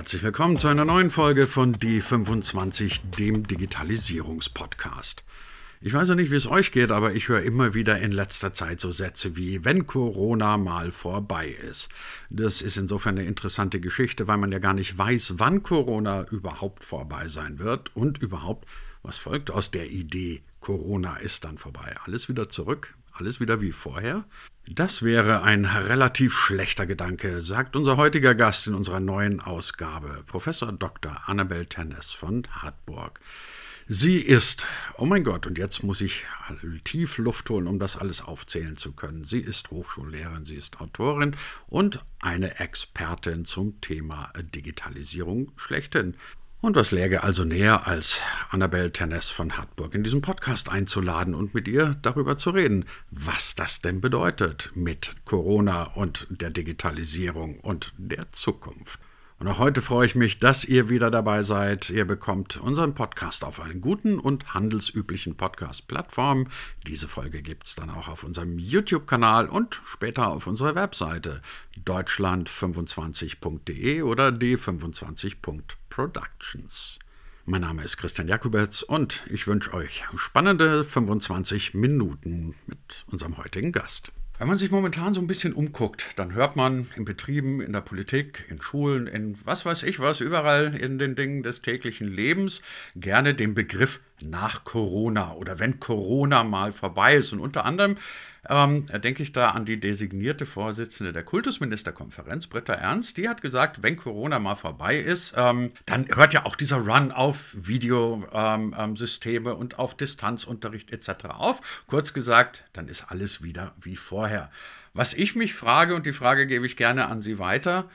Herzlich willkommen zu einer neuen Folge von D25, dem Digitalisierungspodcast. Ich weiß ja nicht, wie es euch geht, aber ich höre immer wieder in letzter Zeit so Sätze wie, wenn Corona mal vorbei ist. Das ist insofern eine interessante Geschichte, weil man ja gar nicht weiß, wann Corona überhaupt vorbei sein wird und überhaupt, was folgt aus der Idee, Corona ist dann vorbei. Alles wieder zurück, alles wieder wie vorher. Das wäre ein relativ schlechter Gedanke, sagt unser heutiger Gast in unserer neuen Ausgabe, Professor Dr. Annabel Tennes von Hartburg. Sie ist, oh mein Gott, und jetzt muss ich tief Luft holen, um das alles aufzählen zu können. Sie ist Hochschullehrerin, sie ist Autorin und eine Expertin zum Thema Digitalisierung schlechthin. Und was läge also näher, als Annabelle Ternes von Hartburg in diesem Podcast einzuladen und mit ihr darüber zu reden, was das denn bedeutet mit Corona und der Digitalisierung und der Zukunft. Und auch heute freue ich mich, dass ihr wieder dabei seid. Ihr bekommt unseren Podcast auf allen guten und handelsüblichen Podcast-Plattformen. Diese Folge gibt es dann auch auf unserem YouTube-Kanal und später auf unserer Webseite deutschland25.de oder d25.productions. Mein Name ist Christian Jakubetz und ich wünsche euch spannende 25 Minuten mit unserem heutigen Gast. Wenn man sich momentan so ein bisschen umguckt, dann hört man in Betrieben, in der Politik, in Schulen, in was weiß ich was, überall in den Dingen des täglichen Lebens gerne den Begriff nach Corona oder wenn Corona mal vorbei ist. Und unter anderem ähm, denke ich da an die designierte Vorsitzende der Kultusministerkonferenz, Britta Ernst. Die hat gesagt, wenn Corona mal vorbei ist, ähm, dann hört ja auch dieser Run auf Videosysteme ähm, und auf Distanzunterricht etc. auf. Kurz gesagt, dann ist alles wieder wie vorher. Was ich mich frage, und die Frage gebe ich gerne an Sie weiter,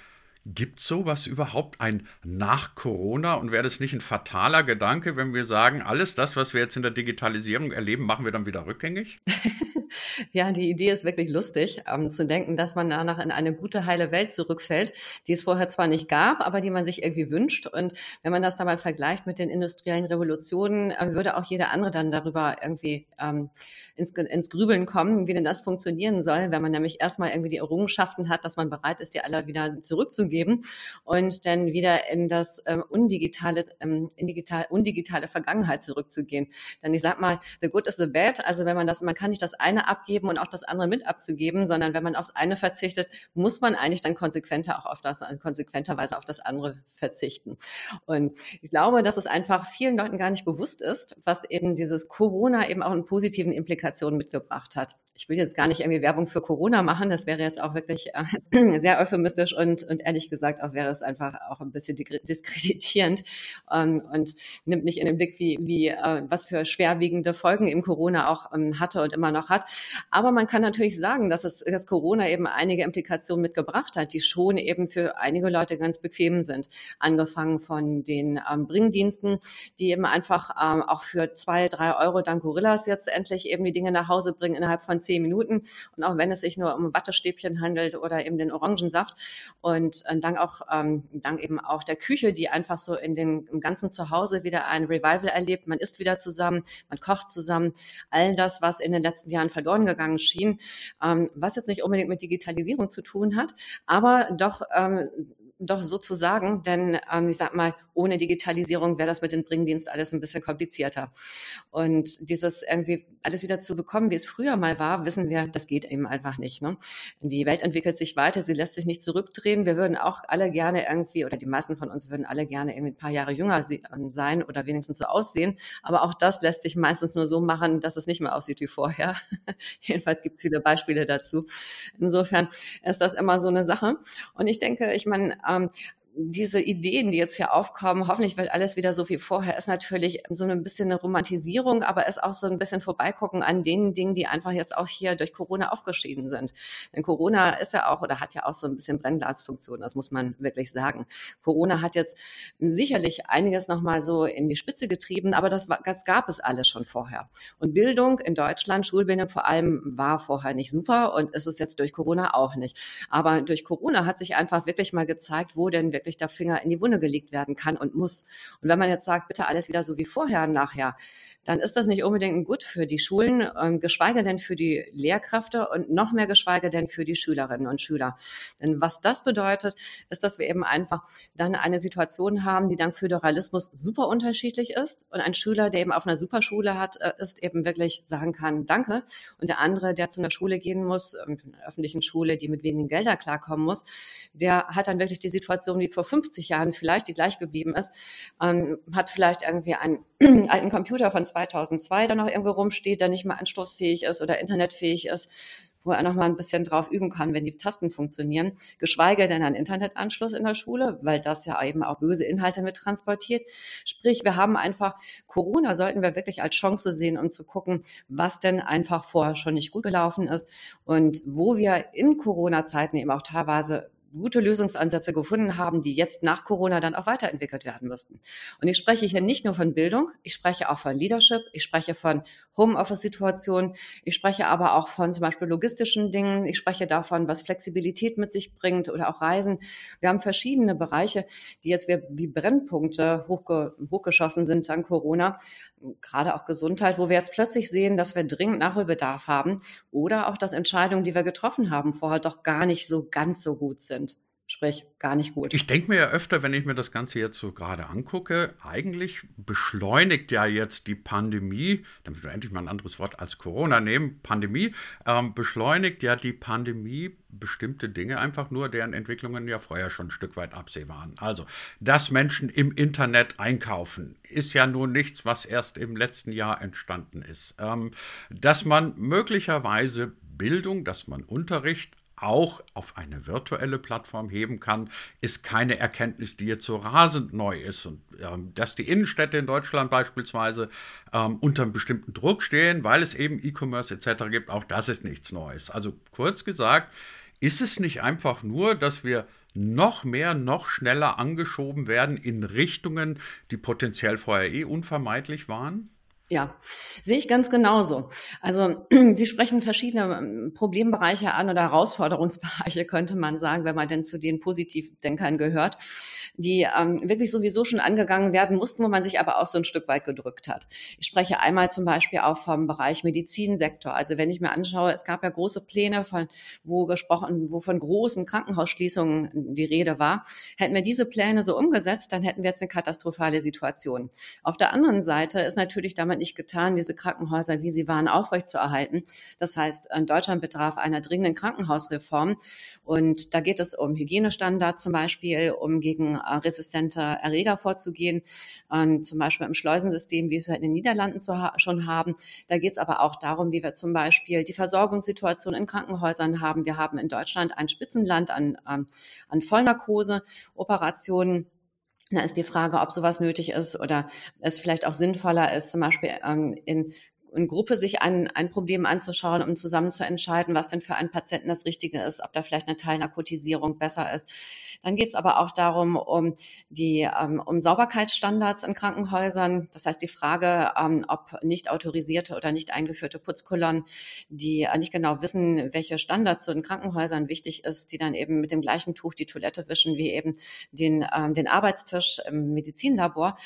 Gibt sowas überhaupt ein nach Corona? Und wäre das nicht ein fataler Gedanke, wenn wir sagen, alles das, was wir jetzt in der Digitalisierung erleben, machen wir dann wieder rückgängig? ja, die Idee ist wirklich lustig, ähm, zu denken, dass man danach in eine gute, heile Welt zurückfällt, die es vorher zwar nicht gab, aber die man sich irgendwie wünscht. Und wenn man das dann mal vergleicht mit den industriellen Revolutionen, äh, würde auch jeder andere dann darüber irgendwie ähm, ins, ins Grübeln kommen, wie denn das funktionieren soll, wenn man nämlich erstmal irgendwie die Errungenschaften hat, dass man bereit ist, die alle wieder zurückzugeben und dann wieder in das ähm, undigitale, ähm, in digital, undigitale Vergangenheit zurückzugehen. Denn ich sag mal, the good is the bad. Also wenn man das, man kann nicht das eine abgeben und auch das andere mit abzugeben, sondern wenn man aufs eine verzichtet, muss man eigentlich dann konsequenter auch auf das, konsequenterweise auf das andere verzichten. Und ich glaube, dass es einfach vielen Leuten gar nicht bewusst ist, was eben dieses Corona eben auch in positiven Implikationen mitgebracht hat. Ich will jetzt gar nicht irgendwie Werbung für Corona machen, das wäre jetzt auch wirklich äh, sehr euphemistisch und, und ehrlich gesagt auch wäre es einfach auch ein bisschen diskreditierend ähm, und nimmt nicht in den Blick, wie, wie äh, was für schwerwiegende Folgen eben Corona auch ähm, hatte und immer noch hat. Aber man kann natürlich sagen, dass es dass Corona eben einige Implikationen mitgebracht hat, die schon eben für einige Leute ganz bequem sind. Angefangen von den ähm, Bringdiensten, die eben einfach ähm, auch für zwei, drei Euro dank Gorillas jetzt endlich eben die Dinge nach Hause bringen innerhalb von zehn Minuten. Und auch wenn es sich nur um Wattestäbchen handelt oder eben den Orangensaft. Und äh, dank auch, ähm, dank eben auch der Küche, die einfach so in den im ganzen Zuhause wieder ein Revival erlebt. Man isst wieder zusammen, man kocht zusammen. All das, was in den letzten Jahren verloren gegangen schien, ähm, was jetzt nicht unbedingt mit Digitalisierung zu tun hat, aber doch ähm, doch sozusagen, denn ähm, ich sag mal, ohne Digitalisierung wäre das mit dem Bringdienst alles ein bisschen komplizierter. Und dieses irgendwie alles wieder zu bekommen, wie es früher mal war, wissen wir, das geht eben einfach nicht. Ne? Die Welt entwickelt sich weiter, sie lässt sich nicht zurückdrehen. Wir würden auch alle gerne irgendwie, oder die meisten von uns würden alle gerne irgendwie ein paar Jahre jünger sein oder wenigstens so aussehen. Aber auch das lässt sich meistens nur so machen, dass es nicht mehr aussieht wie vorher. Jedenfalls gibt es viele Beispiele dazu. Insofern ist das immer so eine Sache. Und ich denke, ich meine, ähm, diese Ideen, die jetzt hier aufkommen, hoffentlich wird alles wieder so wie vorher, ist natürlich so ein bisschen eine Romantisierung, aber ist auch so ein bisschen Vorbeigucken an den Dingen, die einfach jetzt auch hier durch Corona aufgeschieden sind. Denn Corona ist ja auch oder hat ja auch so ein bisschen Brennglasfunktion, das muss man wirklich sagen. Corona hat jetzt sicherlich einiges nochmal so in die Spitze getrieben, aber das, das gab es alles schon vorher. Und Bildung in Deutschland, Schulbildung vor allem, war vorher nicht super und ist es jetzt durch Corona auch nicht. Aber durch Corona hat sich einfach wirklich mal gezeigt, wo denn wirklich wirklich der Finger in die Wunde gelegt werden kann und muss. Und wenn man jetzt sagt, bitte alles wieder so wie vorher nachher, dann ist das nicht unbedingt gut für die Schulen, ähm, geschweige denn für die Lehrkräfte und noch mehr geschweige denn für die Schülerinnen und Schüler. Denn was das bedeutet, ist, dass wir eben einfach dann eine Situation haben, die dank Föderalismus super unterschiedlich ist und ein Schüler, der eben auf einer Superschule hat, äh, ist eben wirklich sagen kann, danke. Und der andere, der zu einer Schule gehen muss, ähm, einer öffentlichen Schule, die mit wenigen Geldern klarkommen muss, der hat dann wirklich die Situation, die vor 50 Jahren vielleicht die gleich geblieben ist, ähm, hat vielleicht irgendwie einen alten Computer von 2002 der noch irgendwo rumsteht, der nicht mehr anstoßfähig ist oder internetfähig ist, wo er noch mal ein bisschen drauf üben kann, wenn die Tasten funktionieren, geschweige denn einen Internetanschluss in der Schule, weil das ja eben auch böse Inhalte mit transportiert. Sprich, wir haben einfach Corona sollten wir wirklich als Chance sehen, um zu gucken, was denn einfach vorher schon nicht gut gelaufen ist und wo wir in Corona-Zeiten eben auch teilweise gute Lösungsansätze gefunden haben, die jetzt nach Corona dann auch weiterentwickelt werden müssten. Und ich spreche hier nicht nur von Bildung, ich spreche auch von Leadership, ich spreche von Homeoffice-Situationen, ich spreche aber auch von zum Beispiel logistischen Dingen, ich spreche davon, was Flexibilität mit sich bringt oder auch Reisen. Wir haben verschiedene Bereiche, die jetzt wie Brennpunkte hochge hochgeschossen sind an Corona, gerade auch Gesundheit, wo wir jetzt plötzlich sehen, dass wir dringend Nachholbedarf haben oder auch, dass Entscheidungen, die wir getroffen haben, vorher doch gar nicht so ganz so gut sind. Sprich, gar nicht gut. Ich denke mir ja öfter, wenn ich mir das Ganze jetzt so gerade angucke, eigentlich beschleunigt ja jetzt die Pandemie, damit wir endlich mal ein anderes Wort als Corona nehmen, Pandemie, ähm, beschleunigt ja die Pandemie bestimmte Dinge einfach nur, deren Entwicklungen ja vorher schon ein Stück weit absehbar waren. Also, dass Menschen im Internet einkaufen, ist ja nun nichts, was erst im letzten Jahr entstanden ist. Ähm, dass man möglicherweise Bildung, dass man Unterricht auch auf eine virtuelle Plattform heben kann, ist keine Erkenntnis, die jetzt so rasend neu ist. Und ähm, dass die Innenstädte in Deutschland beispielsweise ähm, unter einem bestimmten Druck stehen, weil es eben E-Commerce etc. gibt, auch das ist nichts Neues. Also kurz gesagt, ist es nicht einfach nur, dass wir noch mehr, noch schneller angeschoben werden in Richtungen, die potenziell vorher eh unvermeidlich waren? Ja, sehe ich ganz genauso. Also Sie sprechen verschiedene ähm, Problembereiche an oder Herausforderungsbereiche, könnte man sagen, wenn man denn zu den Positivdenkern gehört die ähm, wirklich sowieso schon angegangen werden mussten, wo man sich aber auch so ein Stück weit gedrückt hat. Ich spreche einmal zum Beispiel auch vom Bereich Medizinsektor. Also wenn ich mir anschaue, es gab ja große Pläne, von, wo gesprochen, wo von großen Krankenhausschließungen die Rede war. Hätten wir diese Pläne so umgesetzt, dann hätten wir jetzt eine katastrophale Situation. Auf der anderen Seite ist natürlich damit nicht getan, diese Krankenhäuser, wie sie waren, aufrechtzuerhalten. Das heißt, in Deutschland betraf einer dringenden Krankenhausreform. Und da geht es um Hygienestandards zum Beispiel, um gegen äh, resistente Erreger vorzugehen, und zum Beispiel im Schleusensystem, wie wir es in den Niederlanden schon haben. Da geht es aber auch darum, wie wir zum Beispiel die Versorgungssituation in Krankenhäusern haben. Wir haben in Deutschland ein Spitzenland an, ähm, an Vollnarkose-Operationen. Da ist die Frage, ob sowas nötig ist oder es vielleicht auch sinnvoller ist, zum Beispiel ähm, in in Gruppe sich ein, ein Problem anzuschauen, um zusammen zu entscheiden, was denn für einen Patienten das Richtige ist, ob da vielleicht eine Teilnarkotisierung besser ist. Dann geht es aber auch darum, um die ähm, um Sauberkeitsstandards in Krankenhäusern. Das heißt die Frage, ähm, ob nicht autorisierte oder nicht eingeführte Putzkolonnen, die äh, nicht genau wissen, welche Standards so in Krankenhäusern wichtig ist, die dann eben mit dem gleichen Tuch die Toilette wischen wie eben den, ähm, den Arbeitstisch im Medizinlabor.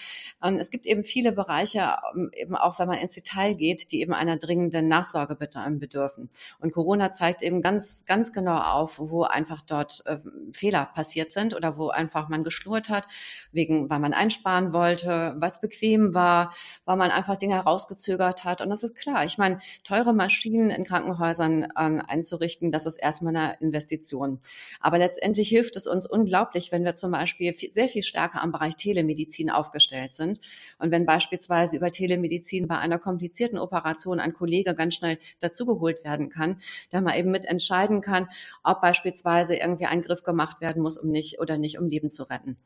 Es gibt eben viele Bereiche, eben auch wenn man ins Detail geht, geht, die eben einer dringenden Nachsorge bedürfen. Und Corona zeigt eben ganz, ganz genau auf, wo einfach dort äh, Fehler passiert sind oder wo einfach man geschlurrt hat, wegen, weil man einsparen wollte, es bequem war, weil man einfach Dinge herausgezögert hat. Und das ist klar. Ich meine, teure Maschinen in Krankenhäusern ähm, einzurichten, das ist erstmal eine Investition. Aber letztendlich hilft es uns unglaublich, wenn wir zum Beispiel viel, sehr viel stärker am Bereich Telemedizin aufgestellt sind. Und wenn beispielsweise über Telemedizin bei einer komplizierten Operation ein Kollege ganz schnell dazugeholt werden kann, der mal eben mitentscheiden kann, ob beispielsweise irgendwie ein Griff gemacht werden muss, um nicht oder nicht, um Leben zu retten.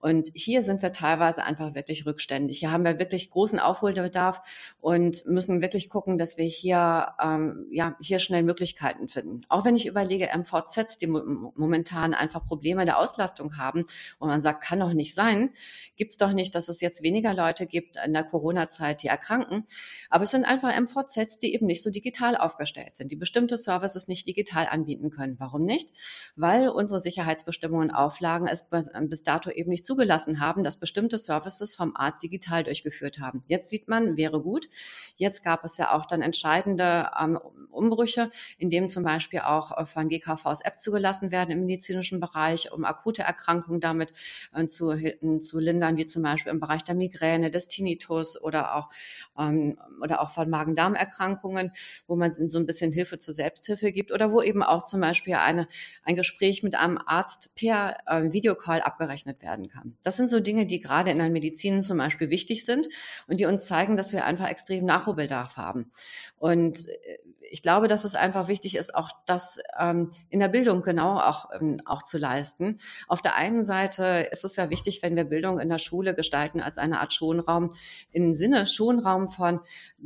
Und hier sind wir teilweise einfach wirklich rückständig. Hier haben wir wirklich großen Aufholbedarf und müssen wirklich gucken, dass wir hier, ähm, ja, hier schnell Möglichkeiten finden. Auch wenn ich überlege, MVZs, die momentan einfach Probleme der Auslastung haben, wo man sagt, kann doch nicht sein, gibt es doch nicht, dass es jetzt weniger Leute gibt in der Corona-Zeit, die erkranken. Aber es sind einfach MVZs, die eben nicht so digital aufgestellt sind, die bestimmte Services nicht digital anbieten können. Warum nicht? Weil unsere Sicherheitsbestimmungen und Auflagen es bis dato eben nicht zugelassen haben, dass bestimmte Services vom Arzt digital durchgeführt haben. Jetzt sieht man, wäre gut. Jetzt gab es ja auch dann entscheidende ähm, Umbrüche, in dem zum Beispiel auch äh, von GKVs Apps zugelassen werden im medizinischen Bereich, um akute Erkrankungen damit äh, zu, äh, zu lindern, wie zum Beispiel im Bereich der Migräne, des Tinnitus oder auch, ähm, oder auch von Magen-Darm-Erkrankungen, wo man so ein bisschen Hilfe zur Selbsthilfe gibt oder wo eben auch zum Beispiel eine, ein Gespräch mit einem Arzt per äh, Videocall abgerechnet werden kann. Das sind so Dinge, die gerade in der Medizin zum Beispiel wichtig sind und die uns zeigen, dass wir einfach extrem Nachholbedarf haben. Und äh, ich glaube, dass es einfach wichtig ist, auch das ähm, in der Bildung genau auch, ähm, auch zu leisten. Auf der einen Seite ist es ja wichtig, wenn wir Bildung in der Schule gestalten als eine Art Schonraum, im Sinne Schonraum von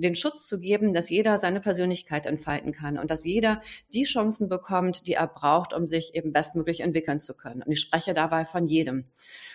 den Schutz zu geben, dass jeder seine Persönlichkeit entfalten kann und dass jeder die Chancen bekommt, die er braucht, um sich eben bestmöglich entwickeln zu können. Und ich spreche dabei von jedem.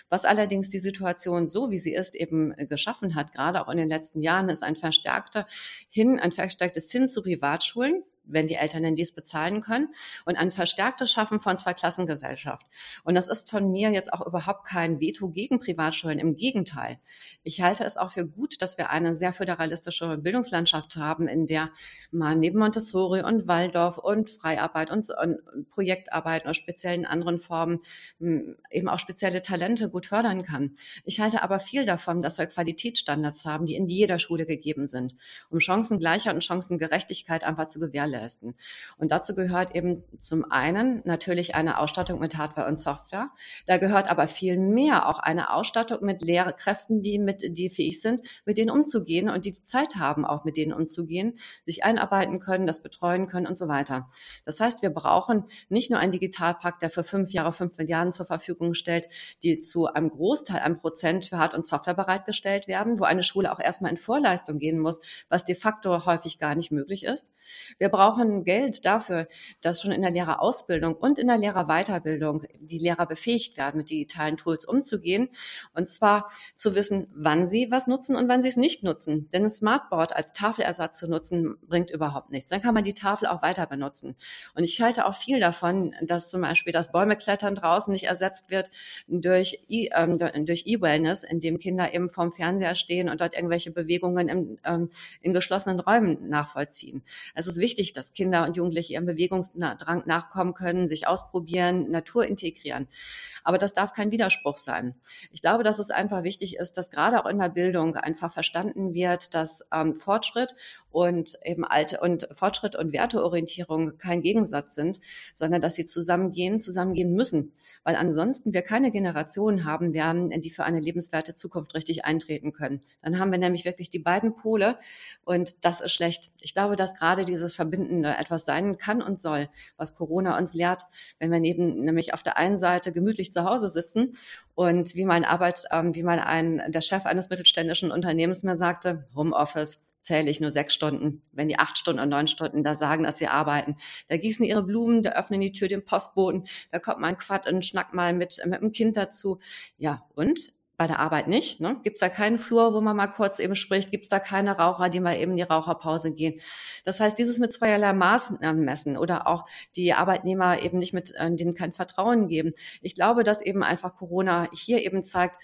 Was allerdings die Situation so, wie sie ist, eben geschaffen hat, gerade auch in den letzten Jahren, ist ein verstärkter hin, ein verstärktes Hin zu Privatschulen wenn die Eltern denn dies bezahlen können, und ein verstärktes Schaffen von Zweiklassengesellschaft. Und das ist von mir jetzt auch überhaupt kein Veto gegen Privatschulen. Im Gegenteil. Ich halte es auch für gut, dass wir eine sehr föderalistische Bildungslandschaft haben, in der man neben Montessori und Waldorf und Freiarbeit und, und Projektarbeit und speziellen anderen Formen hm, eben auch spezielle Talente gut fördern kann. Ich halte aber viel davon, dass wir Qualitätsstandards haben, die in jeder Schule gegeben sind, um Chancengleichheit und Chancengerechtigkeit einfach zu gewährleisten gewährleisten. Und dazu gehört eben zum einen natürlich eine Ausstattung mit Hardware und Software. Da gehört aber viel mehr auch eine Ausstattung mit Lehrkräften, die mit, die fähig sind, mit denen umzugehen und die Zeit haben, auch mit denen umzugehen, sich einarbeiten können, das betreuen können und so weiter. Das heißt, wir brauchen nicht nur einen Digitalpakt, der für fünf Jahre fünf Milliarden zur Verfügung stellt, die zu einem Großteil, einem Prozent für Hard- und Software bereitgestellt werden, wo eine Schule auch erstmal in Vorleistung gehen muss, was de facto häufig gar nicht möglich ist. Wir brauchen brauchen Geld dafür, dass schon in der Lehrerausbildung und in der Lehrerweiterbildung die Lehrer befähigt werden, mit digitalen Tools umzugehen. Und zwar zu wissen, wann sie was nutzen und wann sie es nicht nutzen. Denn ein Smartboard als Tafelersatz zu nutzen, bringt überhaupt nichts. Dann kann man die Tafel auch weiter benutzen. Und ich halte auch viel davon, dass zum Beispiel das Bäumeklettern draußen nicht ersetzt wird durch e, ähm, durch E-Wellness, indem Kinder eben vorm Fernseher stehen und dort irgendwelche Bewegungen im, ähm, in geschlossenen Räumen nachvollziehen. Also es ist wichtig, dass Kinder und Jugendliche ihrem Bewegungsdrang nachkommen können, sich ausprobieren, Natur integrieren. Aber das darf kein Widerspruch sein. Ich glaube, dass es einfach wichtig ist, dass gerade auch in der Bildung einfach verstanden wird, dass ähm, Fortschritt und eben alte und Fortschritt und Werteorientierung kein Gegensatz sind, sondern dass sie zusammengehen, zusammengehen müssen, weil ansonsten wir keine Generation haben werden, die für eine lebenswerte Zukunft richtig eintreten können. Dann haben wir nämlich wirklich die beiden Pole und das ist schlecht. Ich glaube, dass gerade dieses Verbindende etwas sein kann und soll, was Corona uns lehrt, wenn wir neben nämlich auf der einen Seite gemütlich zu Hause sitzen und wie mein Arbeit, ähm, wie mal ein der Chef eines mittelständischen Unternehmens mir sagte, Homeoffice zähle ich nur sechs Stunden, wenn die acht Stunden und neun Stunden da sagen, dass sie arbeiten. Da gießen ihre Blumen, da öffnen die Tür dem Postboten, da kommt mal ein Quatsch und schnackt mal mit, mit dem Kind dazu. Ja, und? Bei der Arbeit nicht. Ne? Gibt es da keinen Flur, wo man mal kurz eben spricht? Gibt es da keine Raucher, die mal eben in die Raucherpause gehen? Das heißt, dieses mit zweierlei Maßen messen oder auch die Arbeitnehmer eben nicht mit, äh, denen kein Vertrauen geben. Ich glaube, dass eben einfach Corona hier eben zeigt,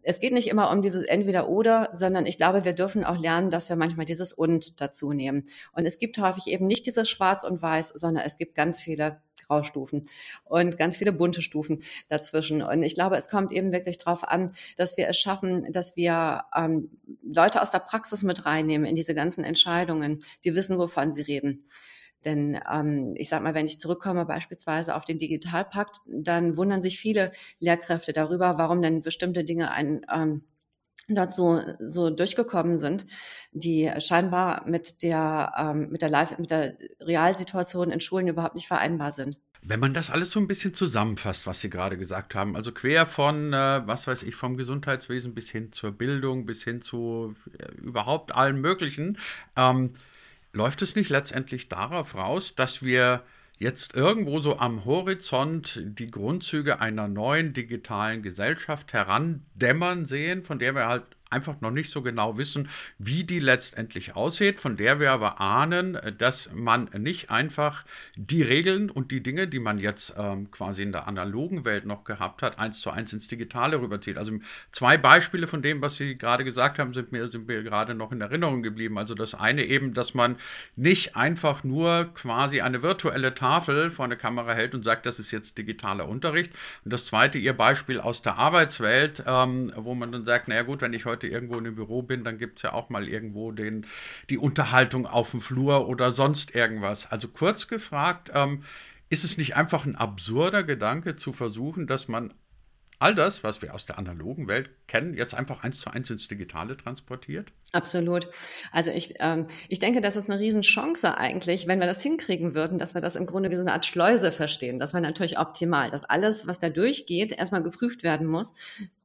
es geht nicht immer um dieses Entweder-Oder, sondern ich glaube, wir dürfen auch lernen, dass wir manchmal dieses Und dazu nehmen. Und es gibt häufig eben nicht dieses Schwarz und Weiß, sondern es gibt ganz viele Graustufen und ganz viele bunte Stufen dazwischen. Und ich glaube, es kommt eben wirklich darauf an, dass wir es schaffen, dass wir ähm, Leute aus der Praxis mit reinnehmen in diese ganzen Entscheidungen, die wissen, wovon sie reden. Denn ähm, ich sage mal, wenn ich zurückkomme beispielsweise auf den Digitalpakt, dann wundern sich viele Lehrkräfte darüber, warum denn bestimmte Dinge ein ähm, dort so, durchgekommen sind, die scheinbar mit der, ähm, mit der Live, mit der Realsituation in Schulen überhaupt nicht vereinbar sind. Wenn man das alles so ein bisschen zusammenfasst, was Sie gerade gesagt haben, also quer von, äh, was weiß ich, vom Gesundheitswesen bis hin zur Bildung, bis hin zu äh, überhaupt allen möglichen, ähm, läuft es nicht letztendlich darauf raus, dass wir jetzt irgendwo so am Horizont die Grundzüge einer neuen digitalen Gesellschaft herandämmern sehen, von der wir halt einfach noch nicht so genau wissen, wie die letztendlich aussieht, von der wir aber ahnen, dass man nicht einfach die Regeln und die Dinge, die man jetzt ähm, quasi in der analogen Welt noch gehabt hat, eins zu eins ins Digitale rüberzieht. Also zwei Beispiele von dem, was Sie gerade gesagt haben, sind mir, sind mir gerade noch in Erinnerung geblieben. Also das eine eben, dass man nicht einfach nur quasi eine virtuelle Tafel vor eine Kamera hält und sagt, das ist jetzt digitaler Unterricht. Und das zweite, Ihr Beispiel aus der Arbeitswelt, ähm, wo man dann sagt, naja gut, wenn ich heute irgendwo in einem Büro bin, dann gibt es ja auch mal irgendwo den, die Unterhaltung auf dem Flur oder sonst irgendwas. Also kurz gefragt, ähm, ist es nicht einfach ein absurder Gedanke zu versuchen, dass man all das, was wir aus der analogen Welt kennen, jetzt einfach eins zu eins ins Digitale transportiert? Absolut. Also ich, ähm, ich denke, das ist eine Riesenchance eigentlich, wenn wir das hinkriegen würden, dass wir das im Grunde wie so eine Art Schleuse verstehen. Das wäre natürlich optimal, dass alles, was da durchgeht, erstmal geprüft werden muss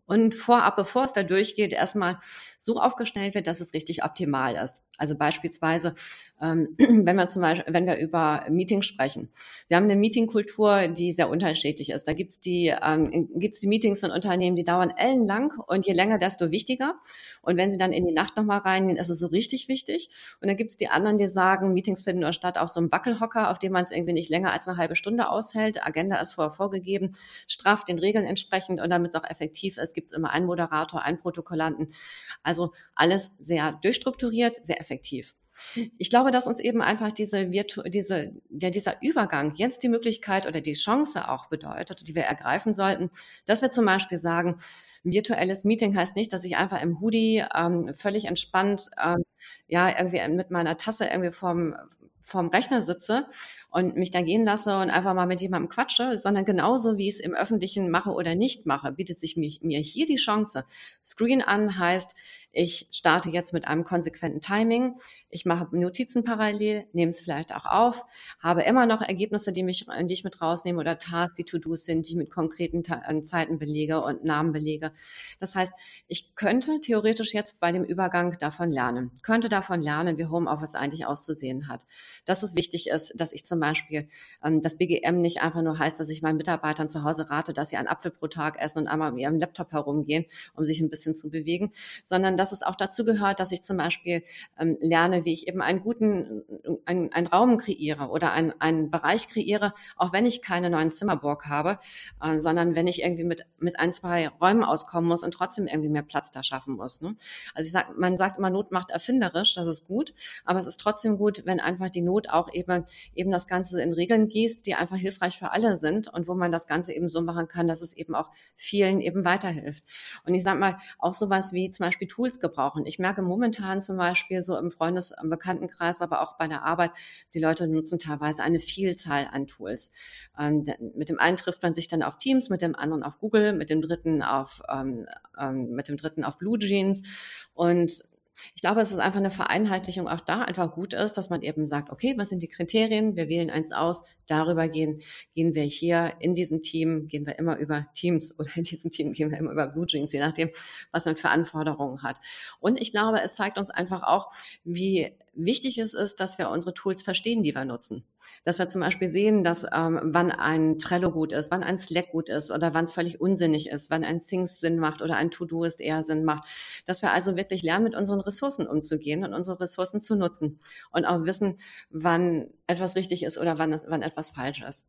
und vorab, bevor es da durchgeht, erstmal so aufgestellt wird, dass es richtig optimal ist. Also beispielsweise, ähm, wenn wir zum Beispiel, wenn wir über Meetings sprechen. Wir haben eine Meetingkultur, die sehr unterschiedlich ist. Da gibt's die, ähm, gibt's die Meetings in Unternehmen, die dauern ellenlang und je länger, desto wichtiger. Und wenn sie dann in die Nacht nochmal reingehen, ist es so richtig wichtig. Und dann gibt's die anderen, die sagen, Meetings finden nur statt auf so einem Wackelhocker, auf dem man es irgendwie nicht länger als eine halbe Stunde aushält. Agenda ist vorher vorgegeben, straff den Regeln entsprechend und damit es auch effektiv ist, gibt's immer einen Moderator, einen Protokollanten. Also alles sehr durchstrukturiert, sehr effektiv. Ich glaube, dass uns eben einfach diese, Virtu diese, ja, dieser Übergang jetzt die Möglichkeit oder die Chance auch bedeutet, die wir ergreifen sollten, dass wir zum Beispiel sagen, virtuelles Meeting heißt nicht, dass ich einfach im Hoodie ähm, völlig entspannt, ähm, ja, irgendwie mit meiner Tasse irgendwie vorm, vorm Rechner sitze und mich da gehen lasse und einfach mal mit jemandem quatsche, sondern genauso wie ich es im Öffentlichen mache oder nicht mache, bietet sich mir hier die Chance. Screen an heißt, ich starte jetzt mit einem konsequenten Timing. Ich mache Notizen parallel, nehme es vielleicht auch auf, habe immer noch Ergebnisse, die, mich, die ich mit rausnehme oder Tasks, die To-Dos sind, die ich mit konkreten äh, Zeiten belege und Namen belege. Das heißt, ich könnte theoretisch jetzt bei dem Übergang davon lernen, könnte davon lernen, wie Homeoffice eigentlich auszusehen hat. Dass es wichtig ist, dass ich zum Beispiel ähm, das BGM nicht einfach nur heißt, dass ich meinen Mitarbeitern zu Hause rate, dass sie einen Apfel pro Tag essen und einmal mit ihrem Laptop herumgehen, um sich ein bisschen zu bewegen, sondern dass es auch dazu gehört, dass ich zum Beispiel ähm, lerne, wie ich eben einen guten, einen, einen Raum kreiere oder einen, einen Bereich kreiere, auch wenn ich keine neuen Zimmerburg habe, äh, sondern wenn ich irgendwie mit, mit ein, zwei Räumen auskommen muss und trotzdem irgendwie mehr Platz da schaffen muss. Ne? Also ich sag, man sagt immer, Not macht erfinderisch, das ist gut, aber es ist trotzdem gut, wenn einfach die Not auch eben, eben das Ganze in Regeln gießt, die einfach hilfreich für alle sind und wo man das Ganze eben so machen kann, dass es eben auch vielen eben weiterhilft. Und ich sag mal, auch sowas wie zum Beispiel Tools Tools gebrauchen. Ich merke momentan zum Beispiel so im Freundes-, im Bekanntenkreis, aber auch bei der Arbeit, die Leute nutzen teilweise eine Vielzahl an Tools. Und mit dem einen trifft man sich dann auf Teams, mit dem anderen auf Google, mit dem dritten auf, ähm, ähm, mit dem dritten auf Blue Jeans. Und ich glaube, es ist einfach eine Vereinheitlichung auch da einfach gut ist, dass man eben sagt, okay, was sind die Kriterien? Wir wählen eins aus. Darüber gehen, gehen wir hier in diesem Team, gehen wir immer über Teams oder in diesem Team gehen wir immer über Blue Jeans, je nachdem, was man für Anforderungen hat. Und ich glaube, es zeigt uns einfach auch, wie wichtig es ist, dass wir unsere Tools verstehen, die wir nutzen. Dass wir zum Beispiel sehen, dass ähm, wann ein Trello gut ist, wann ein Slack gut ist oder wann es völlig unsinnig ist, wann ein Things Sinn macht oder ein To-Do ist eher Sinn macht. Dass wir also wirklich lernen, mit unseren Ressourcen umzugehen und unsere Ressourcen zu nutzen und auch wissen, wann etwas richtig ist oder wann, wann etwas falsch ist.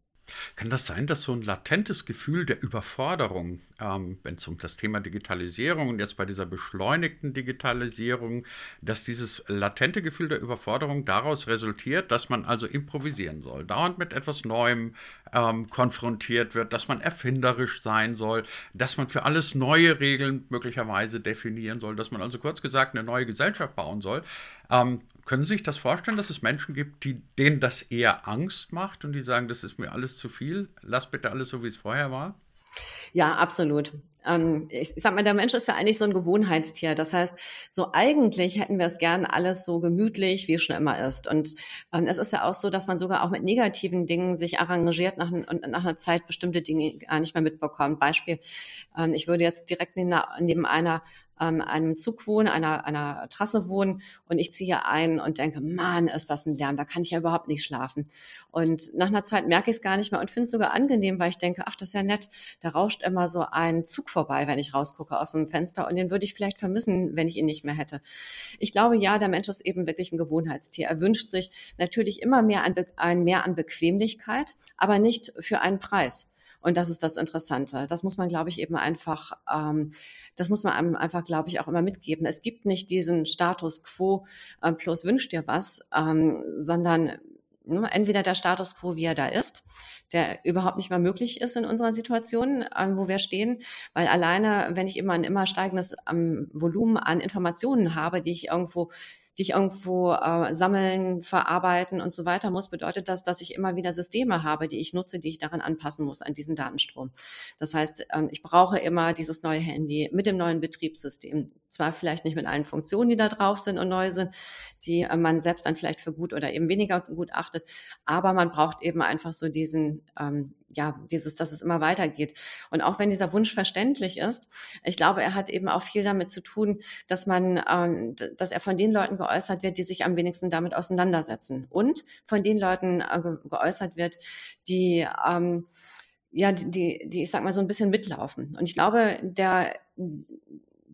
Kann das sein, dass so ein latentes Gefühl der Überforderung, ähm, wenn es um das Thema Digitalisierung und jetzt bei dieser beschleunigten Digitalisierung, dass dieses latente Gefühl der Überforderung daraus resultiert, dass man also improvisieren soll, dauernd mit etwas Neuem ähm, konfrontiert wird, dass man erfinderisch sein soll, dass man für alles neue Regeln möglicherweise definieren soll, dass man also kurz gesagt eine neue Gesellschaft bauen soll. Ähm, können Sie sich das vorstellen, dass es Menschen gibt, die, denen das eher Angst macht und die sagen, das ist mir alles zu viel, lass bitte alles so, wie es vorher war? Ja, absolut. Ähm, ich, sag mal, der Mensch ist ja eigentlich so ein Gewohnheitstier. Das heißt, so eigentlich hätten wir es gern alles so gemütlich, wie es schon immer ist. Und ähm, es ist ja auch so, dass man sogar auch mit negativen Dingen sich arrangiert nach, und nach einer Zeit bestimmte Dinge gar nicht mehr mitbekommt. Beispiel, ähm, ich würde jetzt direkt neben, neben einer ähm, einem Zug wohnen, einer, einer Trasse wohnen und ich ziehe ein und denke, Mann, ist das ein Lärm, da kann ich ja überhaupt nicht schlafen. Und nach einer Zeit merke ich es gar nicht mehr und finde es sogar angenehm, weil ich denke, ach, das ist ja nett, da rauscht immer so ein Zug vorbei, wenn ich rausgucke aus dem Fenster und den würde ich vielleicht vermissen, wenn ich ihn nicht mehr hätte. Ich glaube, ja, der Mensch ist eben wirklich ein Gewohnheitstier. Er wünscht sich natürlich immer mehr an, ein mehr an Bequemlichkeit, aber nicht für einen Preis. Und das ist das Interessante. Das muss man, glaube ich, eben einfach, ähm, das muss man einem einfach, glaube ich, auch immer mitgeben. Es gibt nicht diesen Status quo äh, plus wünscht dir was, ähm, sondern entweder der Status quo, wie er da ist, der überhaupt nicht mehr möglich ist in unserer Situation, ähm, wo wir stehen, weil alleine, wenn ich immer ein immer steigendes ähm, Volumen an Informationen habe, die ich irgendwo die ich irgendwo äh, sammeln, verarbeiten und so weiter muss, bedeutet das, dass ich immer wieder Systeme habe, die ich nutze, die ich daran anpassen muss an diesen Datenstrom. Das heißt, ähm, ich brauche immer dieses neue Handy mit dem neuen Betriebssystem. Zwar vielleicht nicht mit allen Funktionen, die da drauf sind und neu sind, die äh, man selbst dann vielleicht für gut oder eben weniger gut achtet, aber man braucht eben einfach so diesen ähm, ja, dieses, dass es immer weitergeht. Und auch wenn dieser Wunsch verständlich ist, ich glaube, er hat eben auch viel damit zu tun, dass man, ähm, dass er von den Leuten geäußert wird, die sich am wenigsten damit auseinandersetzen und von den Leuten äh, geäußert wird, die, ähm, ja, die, die, die, ich sag mal, so ein bisschen mitlaufen. Und ich glaube, der,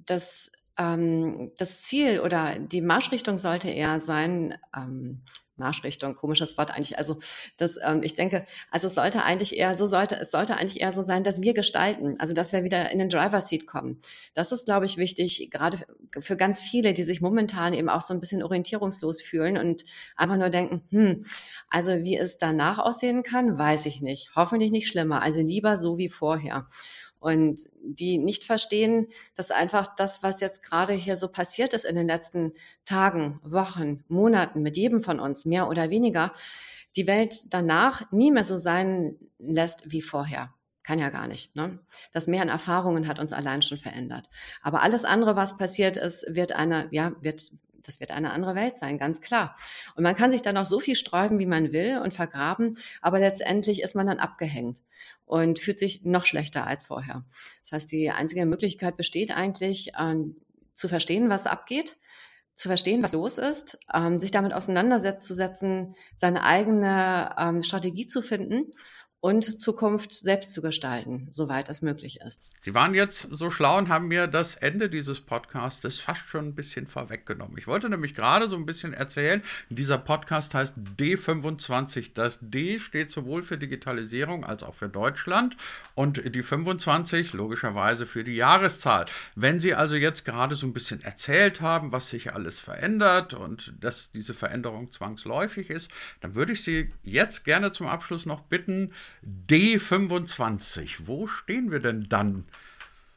das, ähm, das Ziel oder die Marschrichtung sollte eher sein, ähm, Marschrichtung, komisches Wort eigentlich. Also das, ähm, ich denke, also es sollte eigentlich eher, so sollte, es sollte eigentlich eher so sein, dass wir gestalten, also dass wir wieder in den Driver Seat kommen. Das ist, glaube ich, wichtig, gerade für ganz viele, die sich momentan eben auch so ein bisschen orientierungslos fühlen und einfach nur denken, hm, also wie es danach aussehen kann, weiß ich nicht. Hoffentlich nicht schlimmer. Also lieber so wie vorher und die nicht verstehen, dass einfach das, was jetzt gerade hier so passiert ist in den letzten Tagen, Wochen, Monaten mit jedem von uns, mehr oder weniger, die Welt danach nie mehr so sein lässt wie vorher. Kann ja gar nicht. Ne? Das Mehr an Erfahrungen hat uns allein schon verändert. Aber alles andere, was passiert ist, wird eine, ja, wird das wird eine andere Welt sein, ganz klar. Und man kann sich dann auch so viel sträuben, wie man will und vergraben, aber letztendlich ist man dann abgehängt und fühlt sich noch schlechter als vorher. Das heißt, die einzige Möglichkeit besteht eigentlich, ähm, zu verstehen, was abgeht, zu verstehen, was los ist, ähm, sich damit auseinandersetzen, seine eigene ähm, Strategie zu finden und Zukunft selbst zu gestalten, soweit es möglich ist. Sie waren jetzt so schlau und haben mir das Ende dieses Podcasts fast schon ein bisschen vorweggenommen. Ich wollte nämlich gerade so ein bisschen erzählen, dieser Podcast heißt D25. Das D steht sowohl für Digitalisierung als auch für Deutschland und die 25 logischerweise für die Jahreszahl. Wenn Sie also jetzt gerade so ein bisschen erzählt haben, was sich alles verändert und dass diese Veränderung zwangsläufig ist, dann würde ich Sie jetzt gerne zum Abschluss noch bitten, D25. Wo stehen wir denn dann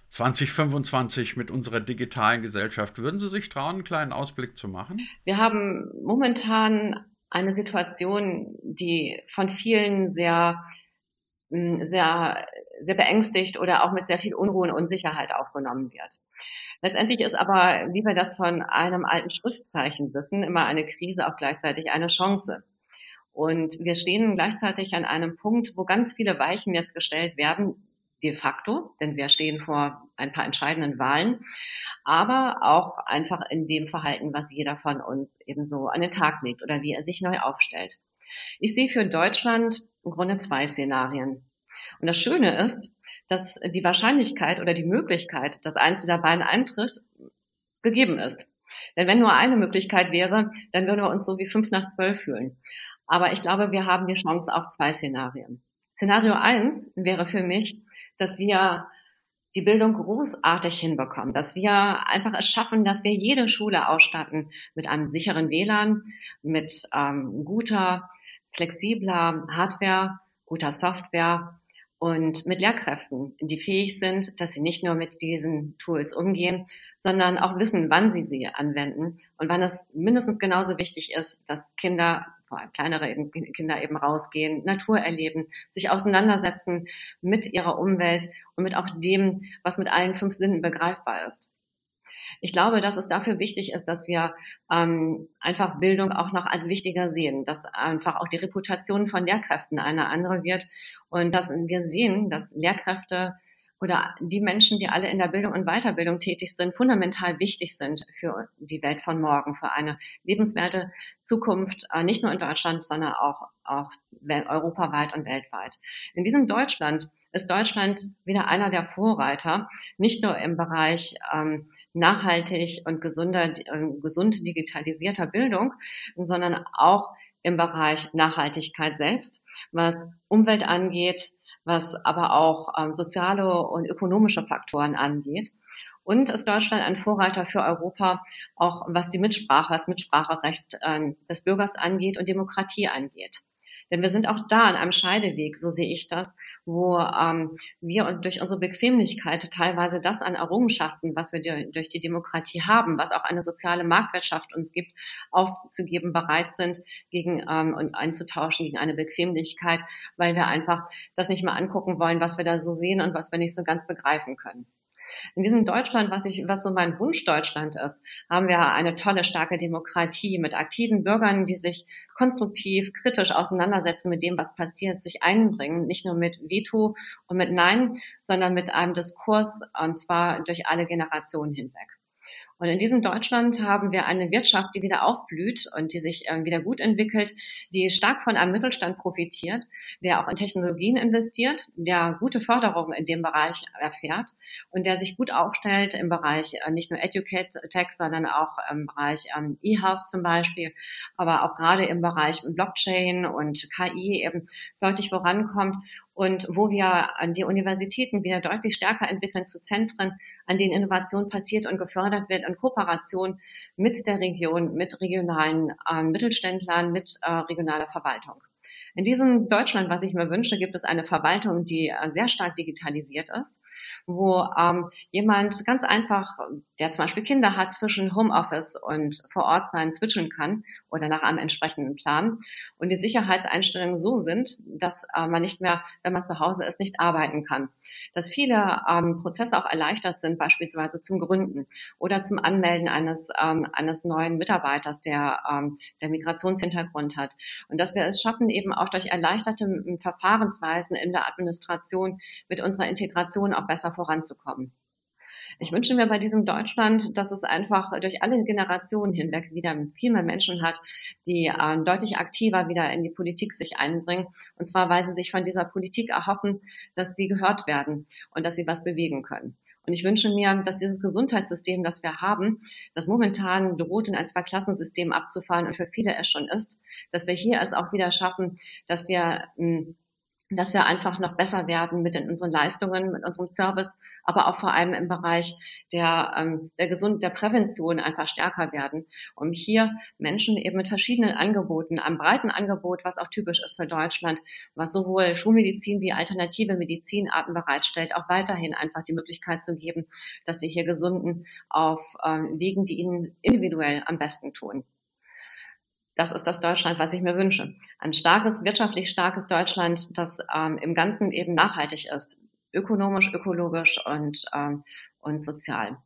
2025 mit unserer digitalen Gesellschaft? Würden Sie sich trauen, einen kleinen Ausblick zu machen? Wir haben momentan eine Situation, die von vielen sehr, hm, sehr, sehr beängstigt oder auch mit sehr viel Unruhe und Unsicherheit aufgenommen wird. Letztendlich ist aber, wie wir das von einem alten Schriftzeichen wissen, immer eine Krise auch gleichzeitig eine Chance. Und wir stehen gleichzeitig an einem Punkt, wo ganz viele Weichen jetzt gestellt werden, de facto, denn wir stehen vor ein paar entscheidenden Wahlen, aber auch einfach in dem Verhalten, was jeder von uns eben so an den Tag legt oder wie er sich neu aufstellt. Ich sehe für Deutschland im Grunde zwei Szenarien. Und das Schöne ist, dass die Wahrscheinlichkeit oder die Möglichkeit, dass eins dieser beiden eintritt, gegeben ist. Denn wenn nur eine Möglichkeit wäre, dann würden wir uns so wie fünf nach zwölf fühlen. Aber ich glaube, wir haben die Chance auf zwei Szenarien. Szenario eins wäre für mich, dass wir die Bildung großartig hinbekommen, dass wir einfach es schaffen, dass wir jede Schule ausstatten mit einem sicheren WLAN, mit ähm, guter, flexibler Hardware, guter Software und mit Lehrkräften, die fähig sind, dass sie nicht nur mit diesen Tools umgehen, sondern auch wissen, wann sie sie anwenden und wann es mindestens genauso wichtig ist, dass Kinder vor allem kleinere Kinder eben rausgehen, Natur erleben, sich auseinandersetzen mit ihrer Umwelt und mit auch dem, was mit allen fünf Sinnen begreifbar ist. Ich glaube, dass es dafür wichtig ist, dass wir ähm, einfach Bildung auch noch als wichtiger sehen, dass einfach auch die Reputation von Lehrkräften eine andere wird und dass wir sehen, dass Lehrkräfte oder die Menschen, die alle in der Bildung und Weiterbildung tätig sind, fundamental wichtig sind für die Welt von morgen, für eine lebenswerte Zukunft, äh, nicht nur in Deutschland, sondern auch, auch europaweit und weltweit. In diesem Deutschland ist Deutschland wieder einer der Vorreiter, nicht nur im Bereich ähm, nachhaltig und gesunder, äh, gesund digitalisierter Bildung, sondern auch im Bereich Nachhaltigkeit selbst, was Umwelt angeht, was aber auch ähm, soziale und ökonomische Faktoren angeht. Und ist Deutschland ein Vorreiter für Europa, auch was die Mitsprache, das Mitspracherecht äh, des Bürgers angeht und Demokratie angeht. Denn wir sind auch da an einem Scheideweg, so sehe ich das, wo ähm, wir durch unsere Bequemlichkeit teilweise das an Errungenschaften, was wir durch die Demokratie haben, was auch eine soziale Marktwirtschaft uns gibt, aufzugeben bereit sind gegen ähm, und einzutauschen gegen eine Bequemlichkeit, weil wir einfach das nicht mal angucken wollen, was wir da so sehen und was wir nicht so ganz begreifen können. In diesem Deutschland, was ich, was so mein Wunsch Deutschland ist, haben wir eine tolle, starke Demokratie mit aktiven Bürgern, die sich konstruktiv, kritisch auseinandersetzen mit dem, was passiert, sich einbringen, nicht nur mit Veto und mit Nein, sondern mit einem Diskurs, und zwar durch alle Generationen hinweg. Und in diesem Deutschland haben wir eine Wirtschaft, die wieder aufblüht und die sich äh, wieder gut entwickelt, die stark von einem Mittelstand profitiert, der auch in Technologien investiert, der gute Förderungen in dem Bereich erfährt und der sich gut aufstellt im Bereich äh, nicht nur Educate Tech, sondern auch im Bereich ähm, E-Health zum Beispiel, aber auch gerade im Bereich Blockchain und KI eben deutlich vorankommt und wo wir an die Universitäten wieder deutlich stärker entwickeln zu Zentren, an denen Innovation passiert und gefördert wird in Kooperation mit der Region, mit regionalen äh, Mittelständlern, mit äh, regionaler Verwaltung. In diesem Deutschland, was ich mir wünsche, gibt es eine Verwaltung, die äh, sehr stark digitalisiert ist, wo ähm, jemand ganz einfach, der zum Beispiel Kinder hat, zwischen Homeoffice und vor Ort sein switchen kann oder nach einem entsprechenden Plan und die Sicherheitseinstellungen so sind, dass äh, man nicht mehr, wenn man zu Hause ist, nicht arbeiten kann. Dass viele ähm, Prozesse auch erleichtert sind, beispielsweise zum Gründen oder zum Anmelden eines, ähm, eines neuen Mitarbeiters, der, ähm, der Migrationshintergrund hat. Und dass wir es schaffen, eben auch durch erleichterte Verfahrensweisen in der Administration mit unserer Integration auch besser voranzukommen. Ich wünsche mir bei diesem Deutschland, dass es einfach durch alle Generationen hinweg wieder viel mehr Menschen hat, die äh, deutlich aktiver wieder in die Politik sich einbringen. Und zwar, weil sie sich von dieser Politik erhoffen, dass sie gehört werden und dass sie was bewegen können. Und ich wünsche mir, dass dieses Gesundheitssystem, das wir haben, das momentan droht, in ein Zweiklassensystem abzufallen und für viele es schon ist, dass wir hier es auch wieder schaffen, dass wir hm, dass wir einfach noch besser werden mit unseren Leistungen, mit unserem Service, aber auch vor allem im Bereich der, ähm, der Gesund, der Prävention einfach stärker werden, um hier Menschen eben mit verschiedenen Angeboten, einem breiten Angebot, was auch typisch ist für Deutschland, was sowohl Schulmedizin wie alternative Medizinarten bereitstellt, auch weiterhin einfach die Möglichkeit zu geben, dass sie hier Gesunden auf ähm, Wegen, die ihnen individuell am besten tun. Das ist das Deutschland, was ich mir wünsche. Ein starkes, wirtschaftlich starkes Deutschland, das ähm, im Ganzen eben nachhaltig ist, ökonomisch, ökologisch und, ähm, und sozial.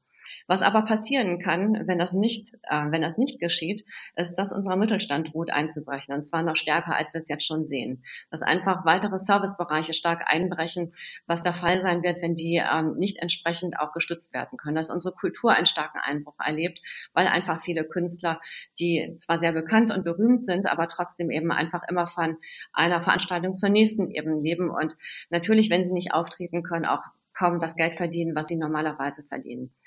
Was aber passieren kann, wenn das nicht, äh, wenn das nicht geschieht, ist, dass unser Mittelstand droht einzubrechen und zwar noch stärker, als wir es jetzt schon sehen. Dass einfach weitere Servicebereiche stark einbrechen, was der Fall sein wird, wenn die ähm, nicht entsprechend auch gestützt werden können. Dass unsere Kultur einen starken Einbruch erlebt, weil einfach viele Künstler, die zwar sehr bekannt und berühmt sind, aber trotzdem eben einfach immer von einer Veranstaltung zur nächsten eben leben und natürlich, wenn sie nicht auftreten können, auch kaum das Geld verdienen, was sie normalerweise verdienen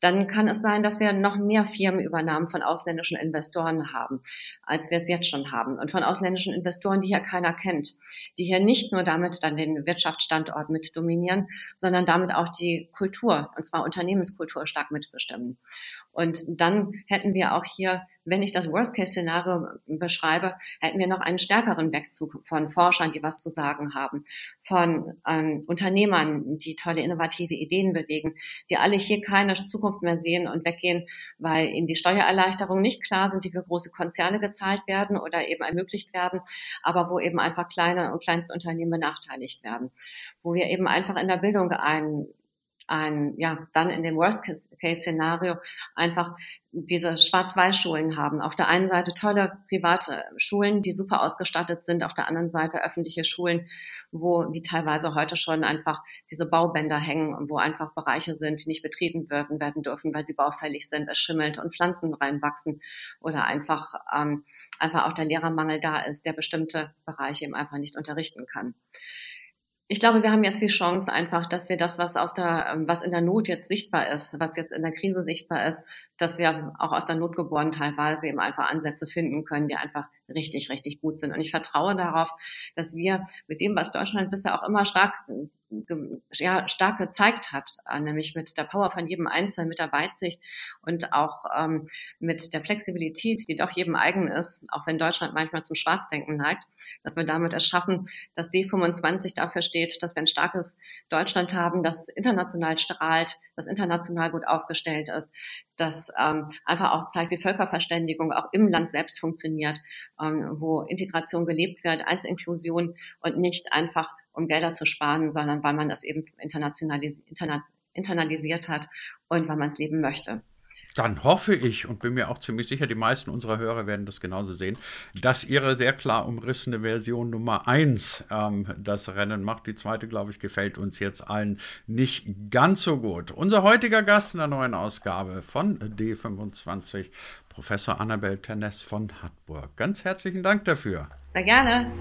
dann kann es sein, dass wir noch mehr Firmenübernahmen von ausländischen Investoren haben, als wir es jetzt schon haben. Und von ausländischen Investoren, die hier keiner kennt, die hier nicht nur damit dann den Wirtschaftsstandort mit dominieren, sondern damit auch die Kultur, und zwar Unternehmenskultur stark mitbestimmen. Und dann hätten wir auch hier, wenn ich das Worst-Case-Szenario beschreibe, hätten wir noch einen stärkeren Wegzug von Forschern, die was zu sagen haben, von ähm, Unternehmern, die tolle innovative Ideen bewegen, die alle hier keine Zukunft mehr sehen und weggehen, weil ihnen die Steuererleichterungen nicht klar sind, die für große Konzerne gezahlt werden oder eben ermöglicht werden, aber wo eben einfach kleine und Kleinstunternehmen benachteiligt werden, wo wir eben einfach in der Bildung ein ein, ja, dann in dem Worst-Case-Szenario einfach diese Schwarz-Weiß-Schulen haben. Auf der einen Seite tolle private Schulen, die super ausgestattet sind, auf der anderen Seite öffentliche Schulen, wo wie teilweise heute schon einfach diese Baubänder hängen und wo einfach Bereiche sind, die nicht betreten werden, werden dürfen, weil sie baufällig sind, es schimmelt und Pflanzen reinwachsen oder einfach, ähm, einfach auch der Lehrermangel da ist, der bestimmte Bereiche eben einfach nicht unterrichten kann ich glaube, wir haben jetzt die Chance einfach, dass wir das, was aus der, ähm, was in der Not jetzt sichtbar ist, was jetzt in der Krise sichtbar ist, dass wir auch aus der Not geboren teilweise eben einfach Ansätze finden können, die einfach richtig, richtig gut sind. Und ich vertraue darauf, dass wir mit dem, was Deutschland bisher auch immer stark ja, stark gezeigt hat, äh, nämlich mit der Power von jedem Einzelnen, mit der Weitsicht und auch ähm, mit der Flexibilität, die doch jedem eigen ist, auch wenn Deutschland manchmal zum Schwarzdenken neigt, dass wir damit es schaffen, dass D25 dafür steht, dass wir ein starkes Deutschland haben, das international strahlt, das international gut aufgestellt ist, das ähm, einfach auch zeigt, wie Völkerverständigung auch im Land selbst funktioniert, ähm, wo Integration gelebt wird, als Inklusion und nicht einfach um Gelder zu sparen, sondern weil man das eben internationalis interna internalisiert hat und weil man es leben möchte. Dann hoffe ich und bin mir auch ziemlich sicher, die meisten unserer Hörer werden das genauso sehen, dass Ihre sehr klar umrissene Version Nummer 1 ähm, das Rennen macht. Die zweite, glaube ich, gefällt uns jetzt allen nicht ganz so gut. Unser heutiger Gast in der neuen Ausgabe von D25, Professor Annabel Ternes von Hartburg. Ganz herzlichen Dank dafür. Sehr gerne.